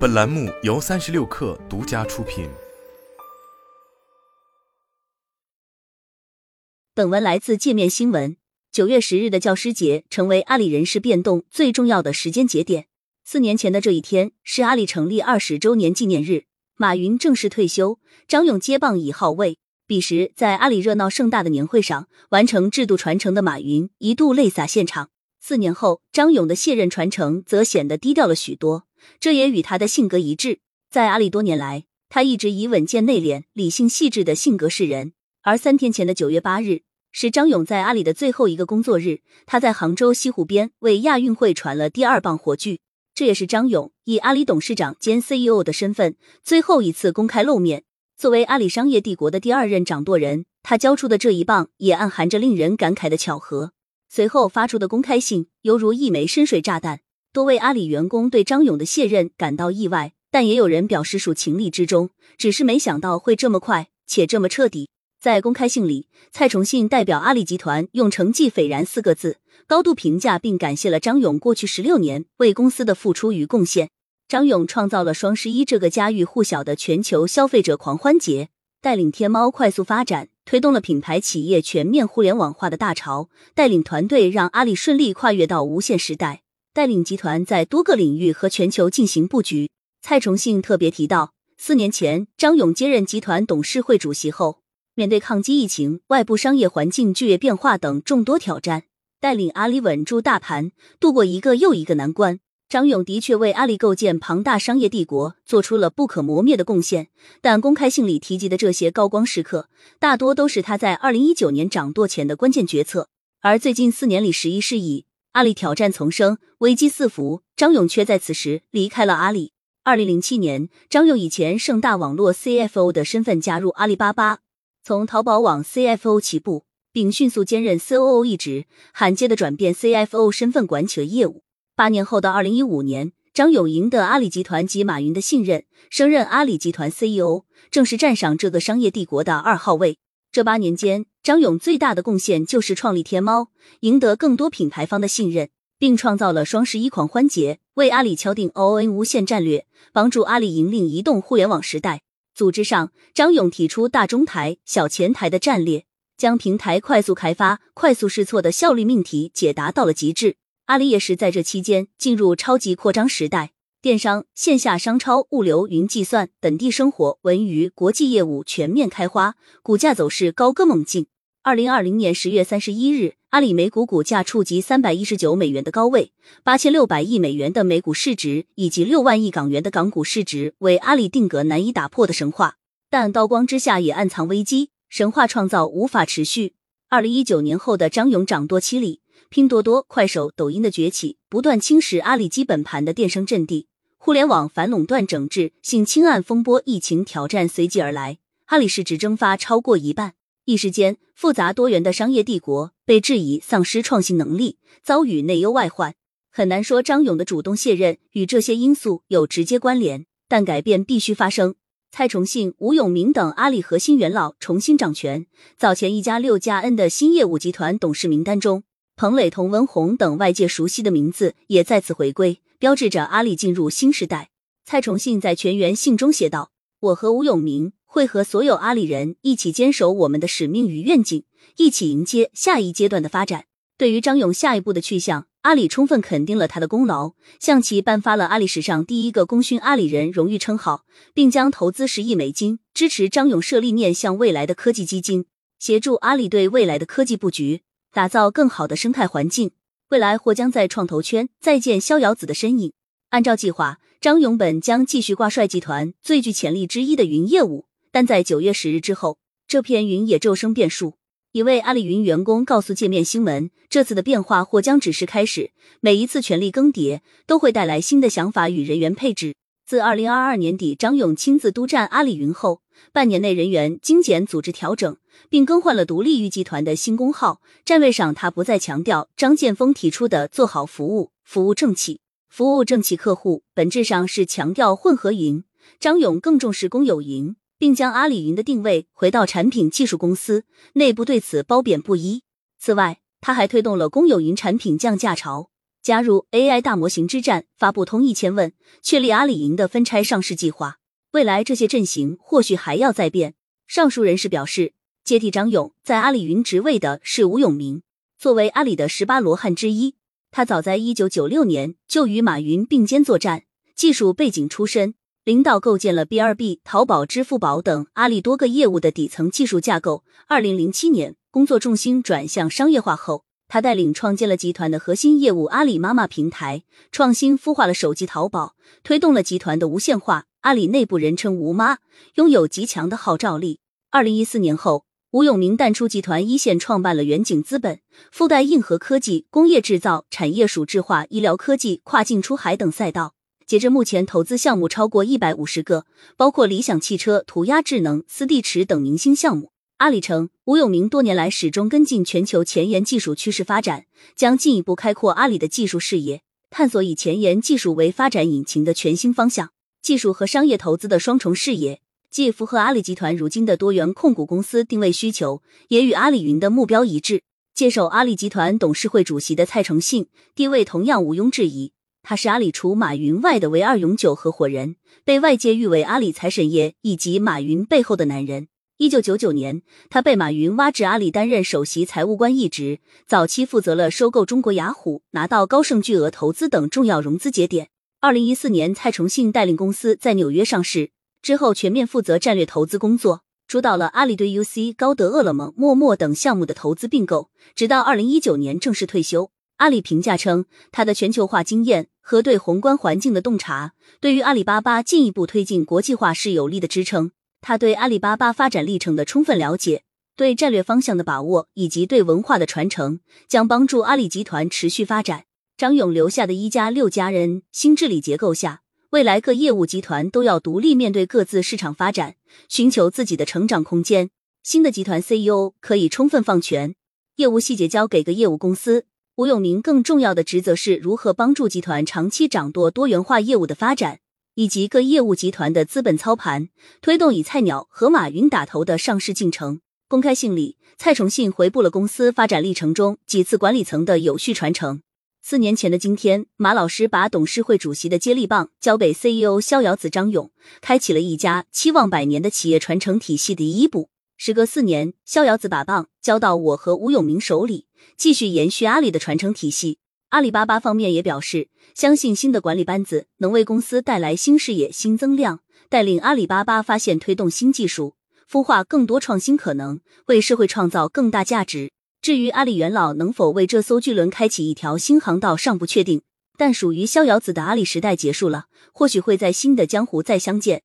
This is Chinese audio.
本栏目由三十六氪独家出品。本文来自界面新闻。九月十日的教师节成为阿里人事变动最重要的时间节点。四年前的这一天是阿里成立二十周年纪念日，马云正式退休，张勇接棒以号位。彼时，在阿里热闹盛大的年会上，完成制度传承的马云一度泪洒现场。四年后，张勇的卸任传承则显得低调了许多。这也与他的性格一致。在阿里多年来，他一直以稳健、内敛、理性、细致的性格示人。而三天前的九月八日，是张勇在阿里的最后一个工作日。他在杭州西湖边为亚运会传了第二棒火炬。这也是张勇以阿里董事长兼 CEO 的身份最后一次公开露面。作为阿里商业帝国的第二任掌舵人，他交出的这一棒也暗含着令人感慨的巧合。随后发出的公开信犹如一枚深水炸弹。多位阿里员工对张勇的卸任感到意外，但也有人表示属情理之中，只是没想到会这么快且这么彻底。在公开信里，蔡崇信代表阿里集团用“成绩斐然”四个字，高度评价并感谢了张勇过去十六年为公司的付出与贡献。张勇创造了双十一这个家喻户晓的全球消费者狂欢节，带领天猫快速发展，推动了品牌企业全面互联网化的大潮，带领团队让阿里顺利跨越到无限时代。带领集团在多个领域和全球进行布局。蔡崇信特别提到，四年前张勇接任集团董事会主席后，面对抗击疫情、外部商业环境剧烈变化等众多挑战，带领阿里稳住大盘，度过一个又一个难关。张勇的确为阿里构建庞大商业帝国做出了不可磨灭的贡献。但公开信里提及的这些高光时刻，大多都是他在二零一九年掌舵前的关键决策。而最近四年里，时移世易。阿里挑战丛生，危机四伏，张勇却在此时离开了阿里。二零零七年，张勇以前盛大网络 CFO 的身份加入阿里巴巴，从淘宝网 CFO 起步，并迅速兼任 COO 一职，罕见的转变 CFO 身份管起了业务。八年后的二零一五年，张勇赢得阿里集团及马云的信任，升任阿里集团 CEO，正式站上这个商业帝国的二号位。这八年间，张勇最大的贡献就是创立天猫，赢得更多品牌方的信任，并创造了双十一狂欢节，为阿里敲定 ON 无限战略，帮助阿里引领移动互联网时代。组织上，张勇提出大中台、小前台的战略，将平台快速开发、快速试错的效率命题解答到了极致。阿里也是在这期间进入超级扩张时代。电商、线下商超、物流、云计算、本地生活、文娱、国际业务全面开花，股价走势高歌猛进。二零二零年十月三十一日，阿里每股股价触及三百一十九美元的高位，八千六百亿美元的每股市值以及六万亿港元的港股市值，为阿里定格难以打破的神话。但高光之下也暗藏危机，神话创造无法持续。二零一九年后的张勇掌舵期里，拼多多、快手、抖音的崛起，不断侵蚀阿里基本盘的电商阵地。互联网反垄断整治、性侵案风波、疫情挑战随即而来，阿里市值蒸发超过一半。一时间，复杂多元的商业帝国被质疑丧失创新能力，遭遇内忧外患。很难说张勇的主动卸任与这些因素有直接关联，但改变必须发生。蔡崇信、吴永明等阿里核心元老重新掌权。早前一家六加 N 的新业务集团董事名单中，彭磊、童文红等外界熟悉的名字也再次回归。标志着阿里进入新时代。蔡崇信在全员信中写道：“我和吴永明会和所有阿里人一起坚守我们的使命与愿景，一起迎接下一阶段的发展。”对于张勇下一步的去向，阿里充分肯定了他的功劳，向其颁发了阿里史上第一个功勋阿里人荣誉称号，并将投资十亿美金支持张勇设立面向未来的科技基金，协助阿里对未来的科技布局打造更好的生态环境。未来或将在创投圈再见逍遥子的身影。按照计划，张勇本将继续挂帅集团最具潜力之一的云业务，但在九月十日之后，这片云也骤生变数。一位阿里云员工告诉界面新闻，这次的变化或将只是开始。每一次权力更迭都会带来新的想法与人员配置。自二零二二年底张勇亲自督战阿里云后，半年内人员精简、组织调整。并更换了独立于集团的新工号，站位上他不再强调张建峰提出的做好服务、服务正企、服务正企客户，本质上是强调混合营。张勇更重视公有营，并将阿里云的定位回到产品技术公司，内部对此褒贬不一。此外，他还推动了公有云产品降价潮。加入 AI 大模型之战，发布通义千问，确立阿里云的分拆上市计划。未来这些阵型或许还要再变。上述人士表示，接替张勇在阿里云职位的是吴永明。作为阿里的十八罗汉之一，他早在一九九六年就与马云并肩作战，技术背景出身，领导构建了 B2B、淘宝、支付宝等阿里多个业务的底层技术架构。二零零七年，工作重心转向商业化后。他带领创建了集团的核心业务阿里妈妈平台，创新孵化了手机淘宝，推动了集团的无线化。阿里内部人称“吴妈”，拥有极强的号召力。二零一四年后，吴永明淡出集团一线，创办了远景资本，附带硬核科技、工业制造、产业数字化、医疗科技、跨境出海等赛道。截至目前，投资项目超过一百五十个，包括理想汽车、涂鸦智能、斯地驰等明星项目。阿里称，吴永明多年来始终跟进全球前沿技术趋势发展，将进一步开阔阿里的技术视野，探索以前沿技术为发展引擎的全新方向。技术和商业投资的双重视野，既符合阿里集团如今的多元控股公司定位需求，也与阿里云的目标一致。接手阿里集团董事会主席的蔡崇信地位同样毋庸置疑，他是阿里除马云外的唯二永久合伙人，被外界誉为阿里财神爷以及马云背后的男人。一九九九年，他被马云挖至阿里担任首席财务官一职，早期负责了收购中国雅虎、拿到高盛巨额投资等重要融资节点。二零一四年，蔡崇信带领公司在纽约上市之后，全面负责战略投资工作，主导了阿里对 UC、高德、饿了么、陌陌等项目的投资并购，直到二零一九年正式退休。阿里评价称，他的全球化经验和对宏观环境的洞察，对于阿里巴巴进一步推进国际化是有力的支撑。他对阿里巴巴发展历程的充分了解，对战略方向的把握，以及对文化的传承，将帮助阿里集团持续发展。张勇留下的一家六家人新治理结构下，未来各业务集团都要独立面对各自市场发展，寻求自己的成长空间。新的集团 CEO 可以充分放权，业务细节交给个业务公司。吴永明更重要的职责是如何帮助集团长期掌舵多元化业务的发展。以及各业务集团的资本操盘，推动以菜鸟和马云打头的上市进程。公开信里，蔡崇信回顾了公司发展历程中几次管理层的有序传承。四年前的今天，马老师把董事会主席的接力棒交给 CEO 逍遥子张勇，开启了一家期望百年的企业传承体系的第一步。时隔四年，逍遥子把棒交到我和吴永明手里，继续延续阿里的传承体系。阿里巴巴方面也表示，相信新的管理班子能为公司带来新视野、新增量，带领阿里巴巴发现、推动新技术，孵化更多创新可能，为社会创造更大价值。至于阿里元老能否为这艘巨轮开启一条新航道，尚不确定。但属于逍遥子的阿里时代结束了，或许会在新的江湖再相见。